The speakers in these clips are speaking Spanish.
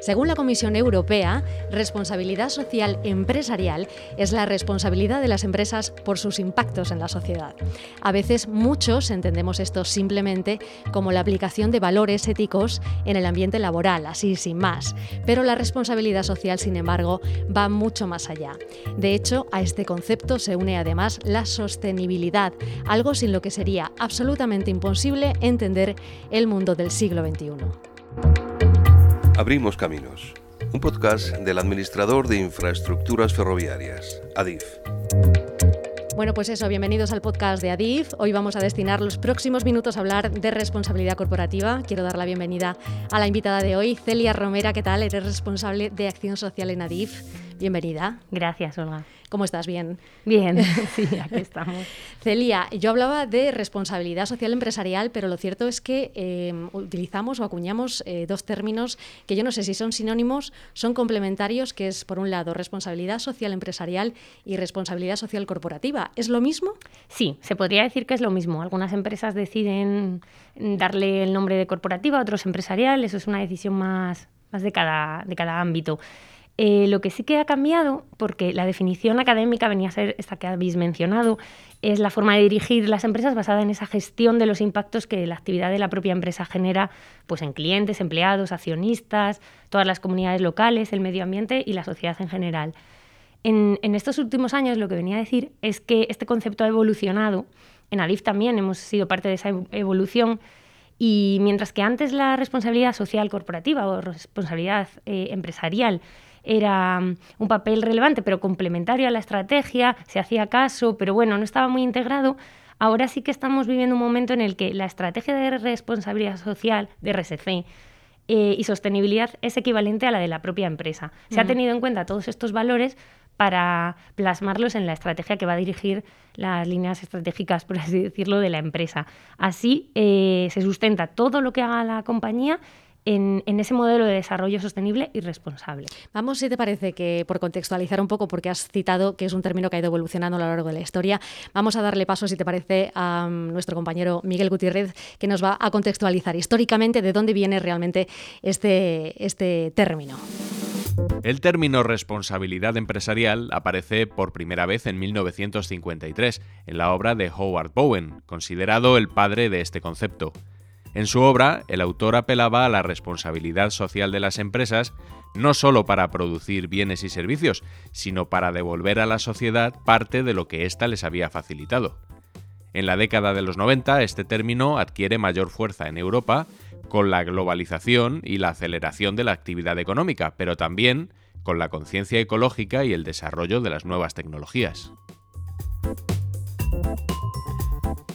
Según la Comisión Europea, responsabilidad social empresarial es la responsabilidad de las empresas por sus impactos en la sociedad. A veces muchos entendemos esto simplemente como la aplicación de valores éticos en el ambiente laboral, así sin más. Pero la responsabilidad social, sin embargo, va mucho más allá. De hecho, a este concepto se une además la sostenibilidad, algo sin lo que sería absolutamente imposible entender el mundo del siglo XXI. Abrimos Caminos, un podcast del administrador de infraestructuras ferroviarias, ADIF. Bueno, pues eso, bienvenidos al podcast de ADIF. Hoy vamos a destinar los próximos minutos a hablar de responsabilidad corporativa. Quiero dar la bienvenida a la invitada de hoy, Celia Romera. ¿Qué tal? Eres responsable de acción social en ADIF. Bienvenida. Gracias, Olga. ¿Cómo estás? Bien. Bien, sí, aquí estamos. Celia, yo hablaba de responsabilidad social empresarial, pero lo cierto es que eh, utilizamos o acuñamos eh, dos términos que yo no sé si son sinónimos, son complementarios, que es por un lado responsabilidad social empresarial y responsabilidad social corporativa. ¿Es lo mismo? Sí, se podría decir que es lo mismo. Algunas empresas deciden darle el nombre de corporativa, otros empresarial, eso es una decisión más, más de, cada, de cada ámbito. Eh, lo que sí que ha cambiado, porque la definición académica venía a ser esta que habéis mencionado, es la forma de dirigir las empresas basada en esa gestión de los impactos que la actividad de la propia empresa genera pues, en clientes, empleados, accionistas, todas las comunidades locales, el medio ambiente y la sociedad en general. En, en estos últimos años lo que venía a decir es que este concepto ha evolucionado. En Alif también hemos sido parte de esa evolución. Y mientras que antes la responsabilidad social corporativa o responsabilidad eh, empresarial era mm, un papel relevante, pero complementario a la estrategia, se hacía caso, pero bueno, no estaba muy integrado. Ahora sí que estamos viviendo un momento en el que la estrategia de responsabilidad social de RSC eh, y sostenibilidad es equivalente a la de la propia empresa. Se ha tenido en cuenta todos estos valores para plasmarlos en la estrategia que va a dirigir las líneas estratégicas, por así decirlo, de la empresa. Así eh, se sustenta todo lo que haga la compañía en, ese modelo de desarrollo sostenible y responsable. Vamos, si te parece que por contextualizar un poco, porque has citado que es un término que ha ido evolucionando a lo largo de la historia, vamos a darle paso, si te parece, a mm, nuestro compañero Miguel Gutiérrez, que nos va a contextualizar históricamente de dónde viene realmente este, este término. El término responsabilidad empresarial aparece por primera vez en 1953 en la obra de Howard Bowen, considerado el padre de este concepto. En su obra, el autor apelaba a la responsabilidad social de las empresas no solo para producir bienes y servicios, sino para devolver a la sociedad parte de lo que ésta les había facilitado. En la década de los 90, este término adquiere mayor fuerza en Europa con la globalización y la aceleración de la actividad económica, pero también con la conciencia ecológica y el desarrollo de las nuevas tecnologías.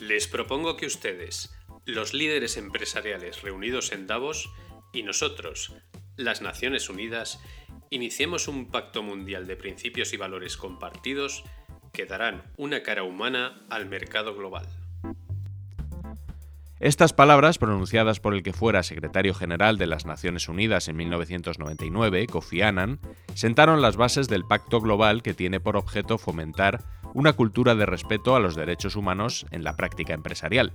Les propongo que ustedes los líderes empresariales reunidos en Davos y nosotros, las Naciones Unidas, iniciemos un pacto mundial de principios y valores compartidos que darán una cara humana al mercado global. Estas palabras, pronunciadas por el que fuera secretario general de las Naciones Unidas en 1999, Kofi Annan, sentaron las bases del pacto global que tiene por objeto fomentar una cultura de respeto a los derechos humanos en la práctica empresarial.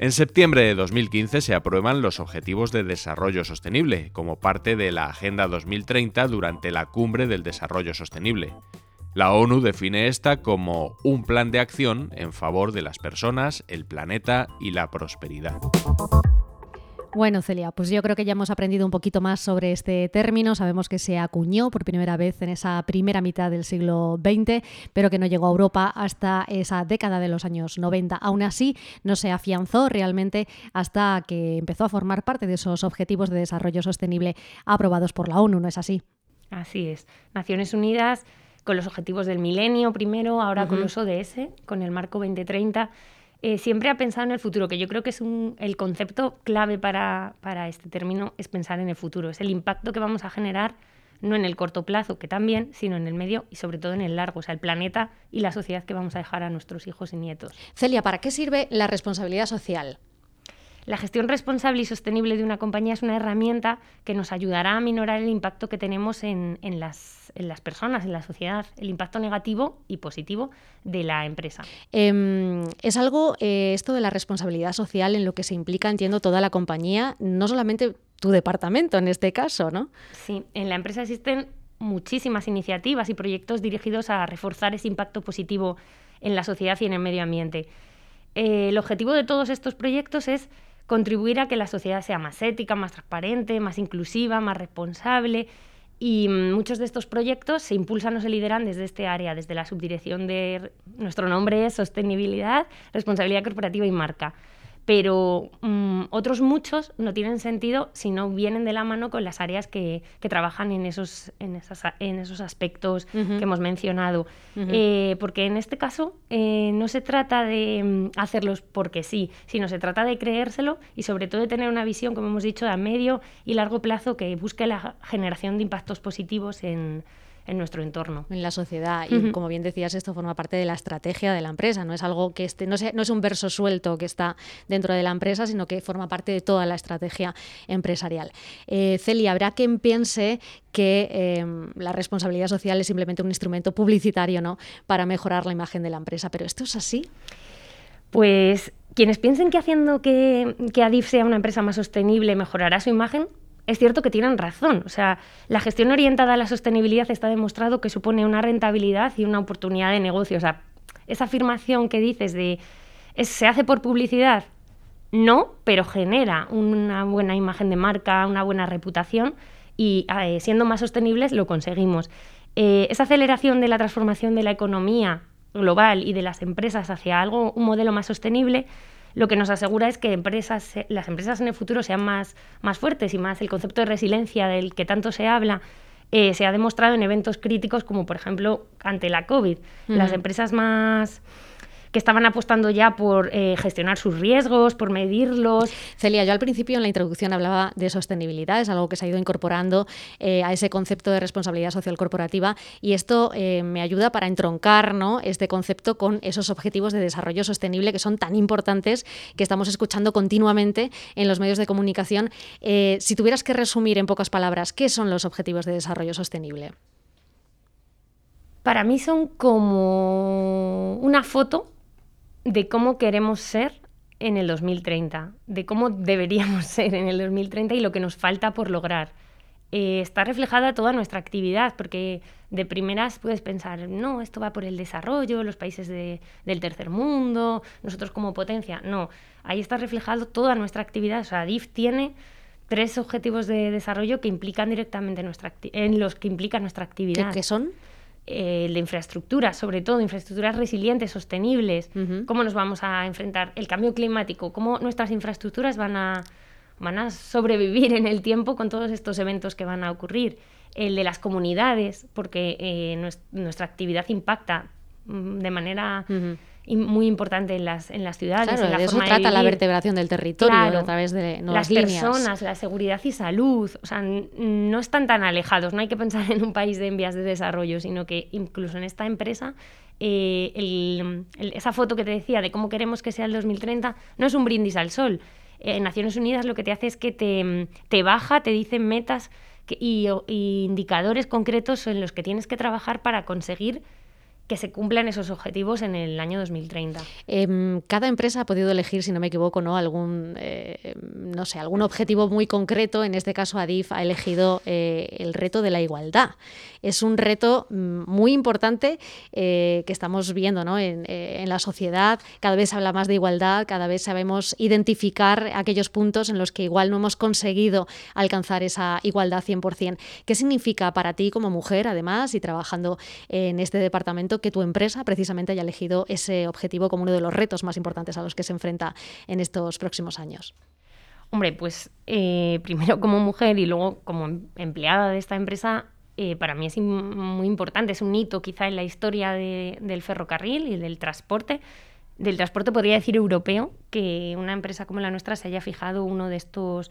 En septiembre de 2015 se aprueban los Objetivos de Desarrollo Sostenible como parte de la Agenda 2030 durante la Cumbre del Desarrollo Sostenible. La ONU define esta como un plan de acción en favor de las personas, el planeta y la prosperidad. Bueno, Celia, pues yo creo que ya hemos aprendido un poquito más sobre este término. Sabemos que se acuñó por primera vez en esa primera mitad del siglo XX, pero que no llegó a Europa hasta esa década de los años 90. Aún así, no se afianzó realmente hasta que empezó a formar parte de esos objetivos de desarrollo sostenible aprobados por la ONU, ¿no es así? Así es. Naciones Unidas con los objetivos del milenio primero, ahora con los ODS, con el marco 2030 eh, siempre ha pensado en el futuro, que yo creo que es el concepto clave para, para este término, es pensar en el futuro, es el impacto que vamos a generar no en el corto plazo, que también, sino en el medio y sobre todo en el largo, o sea, el planeta y la sociedad que vamos a dejar a nuestros hijos y nietos. Celia, ¿para qué sirve la responsabilidad social? La gestión responsable y sostenible de una compañía es una herramienta que nos ayudará a minorar el impacto que tenemos en, las, personas, en la sociedad, el impacto negativo y positivo de la empresa. Em, es algo, eh, esto de la responsabilidad social, en lo que se implica, entiendo, toda la compañía, no solamente tu departamento en este caso, ¿no? Sí, en la empresa existen muchísimas iniciativas y proyectos dirigidos a reforzar ese impacto positivo en la sociedad y en el medio ambiente. Eh, el objetivo de todos estos proyectos es contribuir a que la sociedad sea más ética, más transparente, más inclusiva, más responsable. Y mm, muchos de estos proyectos se impulsan o se lideran desde este área, desde la subdirección de nuestro nombre es Sostenibilidad, Responsabilidad Corporativa y Marca pero mm, otros muchos no tienen sentido si no vienen de la mano con las áreas que, trabajan en esos, en, esos aspectos que hemos mencionado. Eh, porque en este caso eh, no se trata de mm, hacerlos porque sí, sino se trata de creérselo y sobre todo de tener una visión, como hemos dicho, a medio y largo plazo que busque la generación de impactos positivos en, en nuestro entorno. En la sociedad. Y como bien decías, esto forma parte de la estrategia de la empresa. No es algo que esté, no, no es un verso suelto que está dentro de la empresa, sino que forma parte de toda la estrategia empresarial. Eh, Celia, habrá quien piense que em, la responsabilidad social es simplemente un instrumento publicitario ¿no? para mejorar la imagen de la empresa. ¿Pero esto es así? Pues quienes piensen que haciendo que, que Adif sea una empresa más sostenible mejorará su imagen, es cierto que tienen razón. O sea, la gestión orientada a la sostenibilidad está demostrado que supone una rentabilidad y una oportunidad de negocio. O sea, esa afirmación que dices de ¿se hace por publicidad? No, pero genera una buena imagen de marca, una buena reputación y eh, siendo más sostenibles lo conseguimos. Eh, esa aceleración de la transformación de la economía global y de las empresas hacia algo, un modelo más sostenible, lo que nos asegura es que empresas, las empresas en el futuro sean más, más fuertes y más el concepto de resiliencia del que tanto se habla. Eh, se ha demostrado en eventos críticos como por ejemplo ante la COVID. Las empresas más que estaban apostando ya por eh, gestionar sus riesgos, por medirlos. Celia, yo al principio en la introducción hablaba de sostenibilidad, es algo que se ha ido incorporando eh, a ese concepto de responsabilidad social corporativa y esto eh, me ayuda para entroncar ¿no? este concepto con esos objetivos de desarrollo sostenible que son tan importantes que estamos escuchando continuamente en los medios de comunicación. si tuvieras que resumir en pocas palabras, ¿qué son los objetivos de desarrollo sostenible? Para mí son como una foto de cómo queremos ser en el 2030, de cómo deberíamos ser en el 2030 y lo que nos falta por lograr. Eh, está reflejada toda nuestra actividad, porque de primeras puedes pensar, no, esto va por el desarrollo, los países del tercer mundo, nosotros como potencia. No, ahí está reflejado toda nuestra actividad. O sea, DIF tiene tres objetivos de desarrollo que implican directamente nuestra en los que implica nuestra actividad. ¿Qué, son? Eh, de infraestructuras, sobre todo infraestructuras resilientes, sostenibles, cómo nos vamos a enfrentar el cambio climático, cómo nuestras infraestructuras van a, van a sobrevivir en el tiempo con todos estos eventos que van a ocurrir. El de las comunidades, porque eh, nuestra actividad impacta mm, de manera muy importante en las, en las ciudades. Claro, en la de eso trata la vertebración del territorio a través de las personas, la seguridad y salud. O sea, no están tan alejados. No hay que pensar en un país de envías de desarrollo, sino que incluso en esta empresa eh, esa foto que te decía de cómo queremos que sea el 2030 no es un brindis al sol. en Naciones Unidas lo que te hace es que te, te baja, te dicen metas y, y indicadores concretos en los que tienes que trabajar para conseguir que se cumplan esos objetivos en el año 2030. Em, cada empresa ha podido elegir, si no me equivoco, ¿no? algún eh, no sé, algún objetivo muy concreto. En este caso, Adif ha elegido eh, el reto de la igualdad. Es un reto mm, muy importante eh, que estamos viendo ¿no? en, en, la sociedad. Cada vez se habla más de igualdad, cada vez sabemos identificar aquellos puntos en los que igual no hemos conseguido alcanzar esa igualdad 100%. ¿Qué significa para ti como mujer, además, y trabajando en este departamento? Que tu empresa precisamente haya elegido ese objetivo como uno de los retos más importantes a los que se enfrenta en estos próximos años. Hombre, pues eh, primero como mujer y luego como empleada de esta empresa, eh, para mí es muy importante, es un hito quizá en la historia del ferrocarril y del transporte. Del transporte podría decir europeo, que una empresa como la nuestra se haya fijado uno de estos,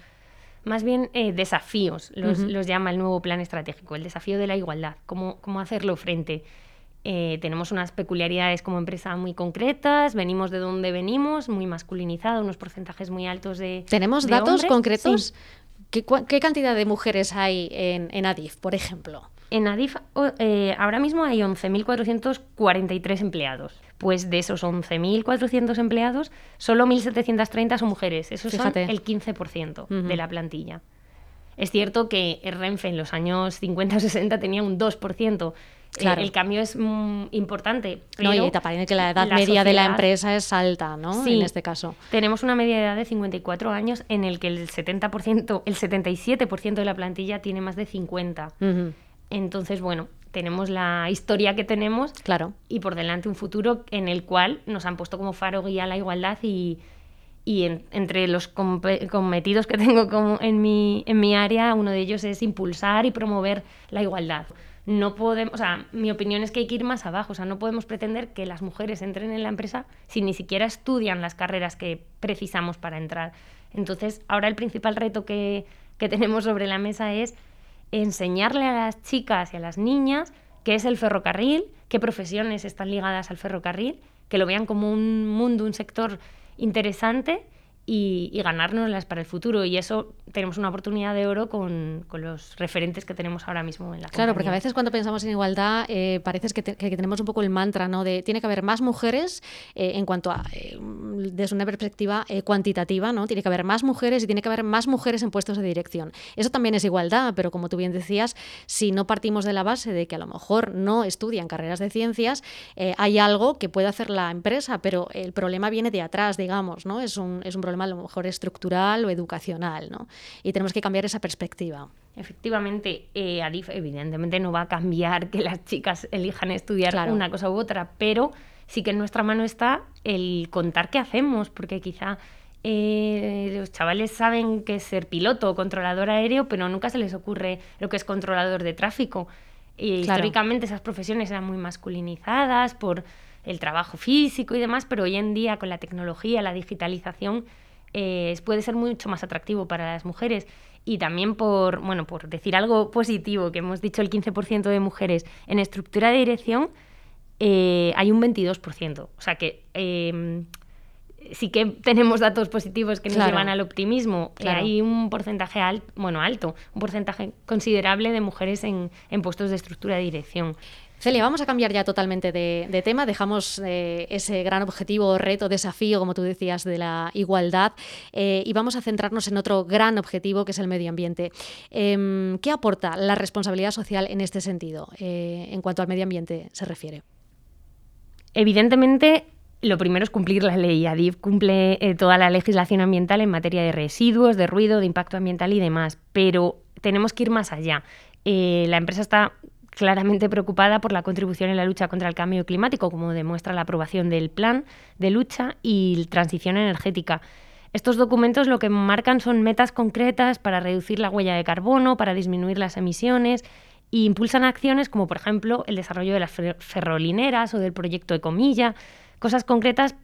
más bien eh, desafíos, los, llama el nuevo plan estratégico, el desafío de la igualdad, cómo, cómo hacerlo frente eh, tenemos unas peculiaridades como empresa muy concretas, venimos de donde venimos, muy masculinizado, unos porcentajes muy altos de. ¿Tenemos datos concretos? ¿Qué, cantidad de mujeres hay en, ADIF, por ejemplo? En ADIF eh, ahora mismo hay 11.443 empleados. Pues de esos 11.400 empleados, solo 1.730 son mujeres. Eso es el 15% de la plantilla. Es cierto que Renfe en los años 50 o 60 tenía un 2%. Eh, Claro. el cambio es mm, importante. No, y pero te parece que la edad la media de la sociedad- empresa es alta, ¿no? Sí. En este caso. Tenemos una media de edad de 54 años en el que el 70%, el 77% de la plantilla tiene más de 50. Ujú, Entonces, bueno, tenemos la historia que tenemos Claro. y por delante un futuro en el cual nos han puesto como faro guía la igualdad y, y en- entre los cometidos que tengo como en, mi, en mi área, uno de ellos es impulsar y promover la igualdad. No podemos, o sea, mi opinión es que hay que ir más abajo, o sea, no podemos pretender que las mujeres entren en la empresa si ni siquiera estudian las carreras que precisamos para entrar. Entonces, ahora el principal reto que, que tenemos sobre la mesa es enseñarle a las chicas y a las niñas qué es el ferrocarril, qué profesiones están ligadas al ferrocarril, que lo vean como un mundo, un sector interesante y, y ganárnoslas para el futuro. Y eso tenemos una oportunidad de oro con, con los referentes que tenemos ahora mismo en la Claro, porque a veces cuando pensamos en igualdad eh, parece que, te- que tenemos un poco el mantra, ¿no? De tiene que haber más mujeres eh, en cuanto a eh, desde una perspectiva eh, cuantitativa, ¿no? Tiene que haber más mujeres y tiene que haber más mujeres en puestos de dirección. Eso también es igualdad, pero como tú bien decías, si no partimos de la base de que a lo mejor no estudian carreras de ciencias, hay algo que puede hacer la empresa, pero el problema viene de atrás, digamos, ¿no? Es un, es un problema a lo mejor estructural o educacional, ¿no? Y tenemos que cambiar esa perspectiva. Efectivamente, eh, Adif evidentemente no va a cambiar que las chicas elijan estudiar Claro. una cosa u otra, pero sí que en nuestra mano está el contar qué hacemos, porque quizá eh, los chavales saben que es ser piloto o controlador aéreo, pero nunca se les ocurre lo que es controlador de tráfico. Y Claro. históricamente esas profesiones eran muy masculinizadas por el trabajo físico y demás, pero hoy en día con la tecnología, la digitalización, eh, puede ser mucho más atractivo para las mujeres. Y también por, bueno, por decir algo positivo, que hemos dicho el 15% de mujeres en estructura de dirección, eh, hay un 22%. O sea que eh, sí que tenemos datos positivos que nos Claro. llevan al optimismo. Eh, Claro. hay un porcentaje al- bueno, alto, un porcentaje considerable de mujeres en, en puestos de estructura de dirección. Celia, vamos a cambiar ya totalmente de, tema. Dejamos eh, ese gran objetivo, reto, desafío, como tú decías, de la igualdad eh, y vamos a centrarnos en otro gran objetivo que es el medio ambiente. Em, ¿Qué aporta la responsabilidad social en este sentido, eh, en cuanto al medio ambiente se refiere? Evidentemente, lo primero es cumplir la ley. ADIF cumple toda la legislación ambiental en materia de residuos, de ruido, de impacto ambiental y demás, pero tenemos que ir más allá. La empresa está claramente preocupada por la contribución en la lucha contra el cambio climático, como demuestra la aprobación del plan de lucha y transición energética. Estos documentos lo que marcan son metas concretas para reducir la huella de carbono, para disminuir las emisiones e impulsan acciones como, por ejemplo, el desarrollo de las fer- ferrolineras o del proyecto Ecomilla, cosas concretas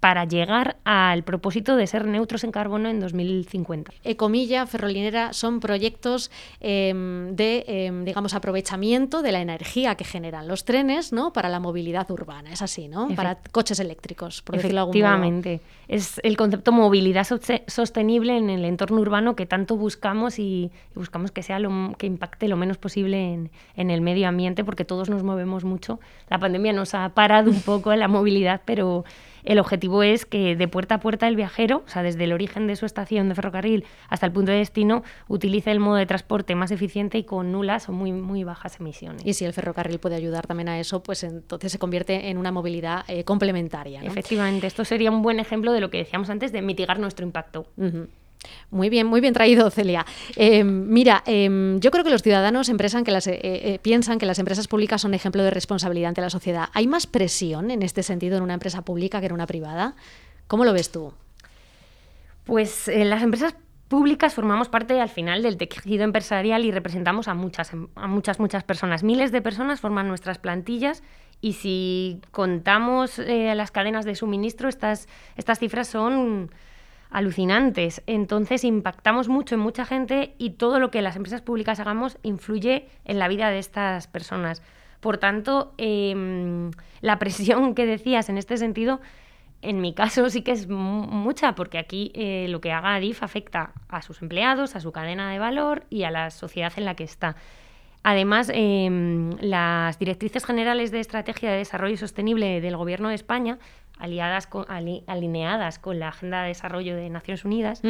para llegar al propósito de ser neutros en carbono en 2050. Ecomilla, Ferrolinera son proyectos em, de, em, digamos, aprovechamiento de la energía que generan los trenes, ¿no? Para la movilidad urbana, es así, ¿no? Efect- Para coches eléctricos, por decirlo de algún modo. Efectivamente. Es el concepto movilidad soste- sostenible en el entorno urbano que tanto buscamos y, y buscamos que sea lo, que impacte lo menos posible en, en el medio ambiente, porque todos nos movemos mucho. La pandemia nos ha parado un poco la movilidad, pero el objetivo es que de puerta a puerta el viajero, o sea, desde el origen de su estación de ferrocarril hasta el punto de destino, utilice el modo de transporte más eficiente y con nulas o muy, muy bajas emisiones. Y si el ferrocarril puede ayudar también a eso, pues entonces se convierte en una movilidad eh, complementaria. ¿no? Efectivamente, esto sería un buen ejemplo de lo que decíamos antes de mitigar nuestro impacto. Muy bien, muy bien traído, Celia. Eh, mira, eh, yo creo que los ciudadanos eh, eh, piensan que las empresas públicas son ejemplo de responsabilidad ante la sociedad. ¿Hay más presión en este sentido en una empresa pública que en una privada? ¿Cómo lo ves tú? Pues eh, las empresas públicas formamos parte al final del tejido empresarial y representamos a muchas, em- a muchas, muchas personas. Miles de personas forman nuestras plantillas y si contamos las cadenas de suministro, estas cifras son alucinantes. Entonces impactamos mucho en mucha gente y todo lo que las empresas públicas hagamos influye en la vida de estas personas. Por tanto, em, la presión que decías en este sentido, en mi caso sí que es mu- mucha, porque aquí eh, lo que haga ADIF afecta a sus empleados, a su cadena de valor y a la sociedad en la que está. Además, em, las directrices generales de estrategia de desarrollo sostenible del Gobierno de España, aliadas con- ali- alineadas con la Agenda de Desarrollo de Naciones Unidas,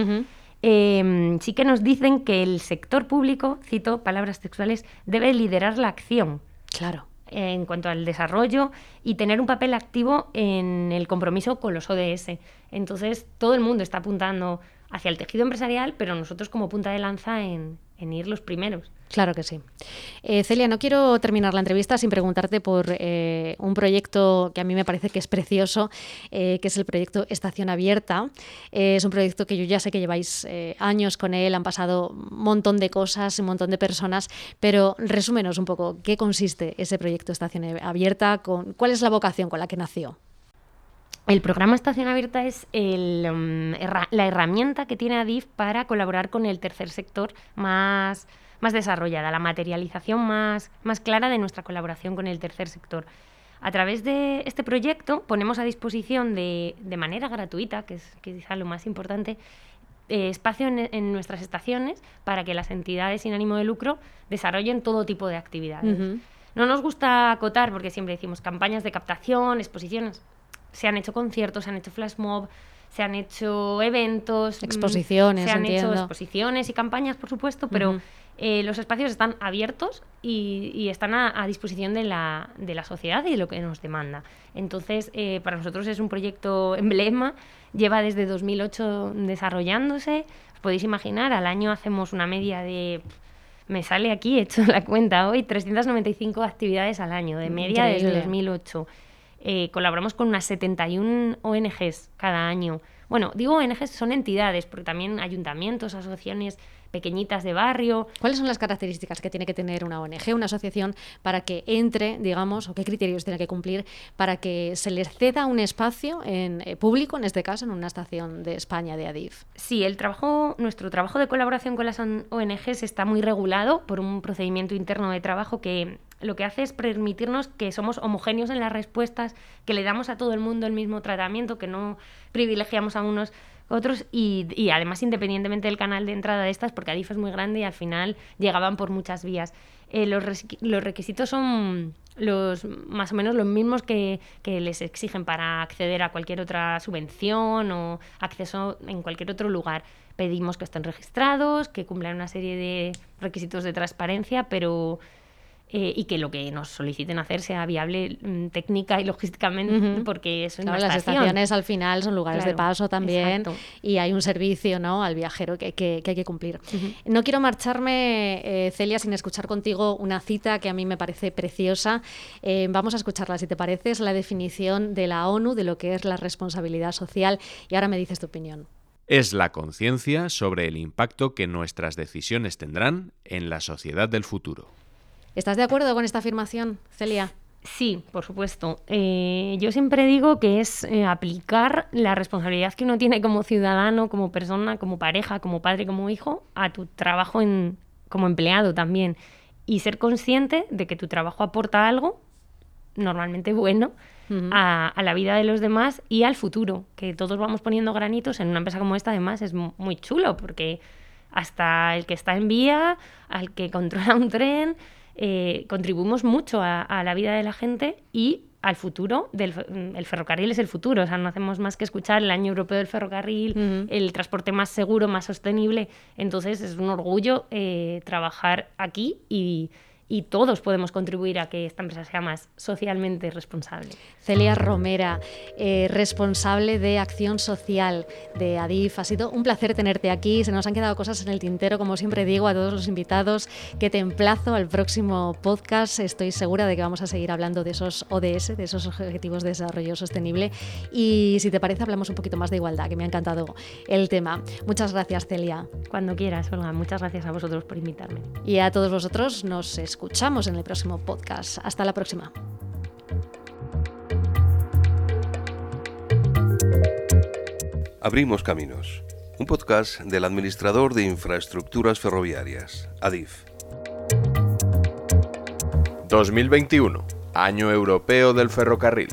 em, sí que nos dicen que el sector público, cito palabras textuales, debe liderar la acción. Claro en cuanto al desarrollo y tener un papel activo en el compromiso con los ODS. Entonces, todo el mundo está apuntando hacia el tejido empresarial, pero nosotros como punta de lanza en, en ir los primeros. Claro que sí. Eh, Celia, no quiero terminar la entrevista sin preguntarte por eh, un proyecto que a mí me parece que es precioso, eh, que es el proyecto Estación Abierta. es un proyecto que yo ya sé que lleváis años con él, han pasado un montón de cosas, un montón de personas, pero resúmenos un poco, ¿qué consiste ese proyecto Estación Abierta? ¿Cuál es la vocación con la que nació? El programa Estación Abierta es mm, la herramienta que tiene ADIF para colaborar con el tercer sector más más desarrollada, la materialización más, más clara de nuestra colaboración con el tercer sector. A través de este proyecto ponemos a disposición de, de manera gratuita, que es quizá lo más importante, eh, espacio en, nuestras estaciones para que las entidades sin ánimo de lucro desarrollen todo tipo de actividades. No nos gusta acotar porque siempre decimos campañas de captación, exposiciones. Se han hecho conciertos, se han hecho flash mob, se han hecho eventos, mm, exposiciones, se han hecho exposiciones y campañas, por supuesto, pero eh, los espacios están abiertos y, están a, disposición de la, de la, sociedad y de lo que nos demanda. Entonces, eh, para nosotros es un proyecto emblema, lleva desde 2008 desarrollándose. Os podéis imaginar, al año hacemos una media de me sale aquí, he hecho la cuenta hoy, 395 actividades al año, de media desde 2008. Eh, colaboramos con unas 71 ONGs cada año. Bueno, digo ONGs son entidades, porque también ayuntamientos, asociaciones pequeñitas de barrio. ¿Cuáles son las características que tiene que tener una ONG, una asociación, para que entre, digamos, o qué criterios tiene que cumplir para que se les ceda un espacio en eh, público, en este caso, en una estación de España de ADIF? Sí, el trabajo, nuestro trabajo de colaboración con las ONGs está muy regulado por un procedimiento interno de trabajo que lo que hace es permitirnos que somos homogéneos en las respuestas, que le damos a todo el mundo el mismo tratamiento, que no privilegiamos a unos otros y, además independientemente del canal de entrada de estas, porque Adif es muy grande y al final llegaban por muchas vías. Eh, los, los, requisitos son los más o menos los mismos que, que, les exigen para acceder a cualquier otra subvención o acceso en cualquier otro lugar. Pedimos que estén registrados, que cumplan una serie de requisitos de transparencia, pero eh, y que lo que nos soliciten hacer sea viable mm, técnica y logísticamente, porque es una Las estaciones al final son lugares de paso también y hay un servicio ¿no? al viajero que, que, hay que cumplir. No quiero marcharme, eh, Celia, sin escuchar contigo una cita que a mí me parece preciosa. Eh, vamos a escucharla, si te parece, es la definición de la ONU de lo que es la responsabilidad social y ahora me dices tu opinión es la conciencia sobre el impacto que nuestras decisiones tendrán en la sociedad del futuro. ¿Estás de acuerdo con esta afirmación, Celia? Sí, por supuesto. Eh, yo siempre digo que es eh, aplicar la responsabilidad que uno tiene como ciudadano, como persona, como pareja, como padre, como hijo, a tu trabajo en, como empleado también. Y ser consciente de que tu trabajo aporta algo, normalmente bueno, a, a, la vida de los demás y al futuro. Que todos vamos poniendo granitos en una empresa como esta, además, es muy chulo, porque hasta el que está en vía, al que controla un tren, eh, contribuimos mucho a, la vida de la gente y al futuro del el ferrocarril es el futuro, o sea, no hacemos más que escuchar el año europeo del ferrocarril, el transporte más seguro, más sostenible, entonces es un orgullo eh, trabajar aquí y y todos podemos contribuir a que esta empresa sea más socialmente responsable. Celia Romera, eh, responsable de acción social de ADIF. Ha sido un placer tenerte aquí. Se nos han quedado cosas en el tintero, como siempre digo a todos los invitados, que te emplazo al próximo podcast. Estoy segura de que vamos a seguir hablando de esos ODS, de esos Objetivos de Desarrollo Sostenible. Y si te parece, hablamos un poquito más de igualdad, que me ha encantado el tema. Muchas gracias, Celia. Cuando quieras, Olga. Muchas gracias a vosotros por invitarme. Y a todos vosotros nos escuchamos escuchamos en el próximo podcast. Hasta la próxima. Abrimos Caminos, un podcast del administrador de infraestructuras ferroviarias, ADIF. 2021, Año Europeo del Ferrocarril.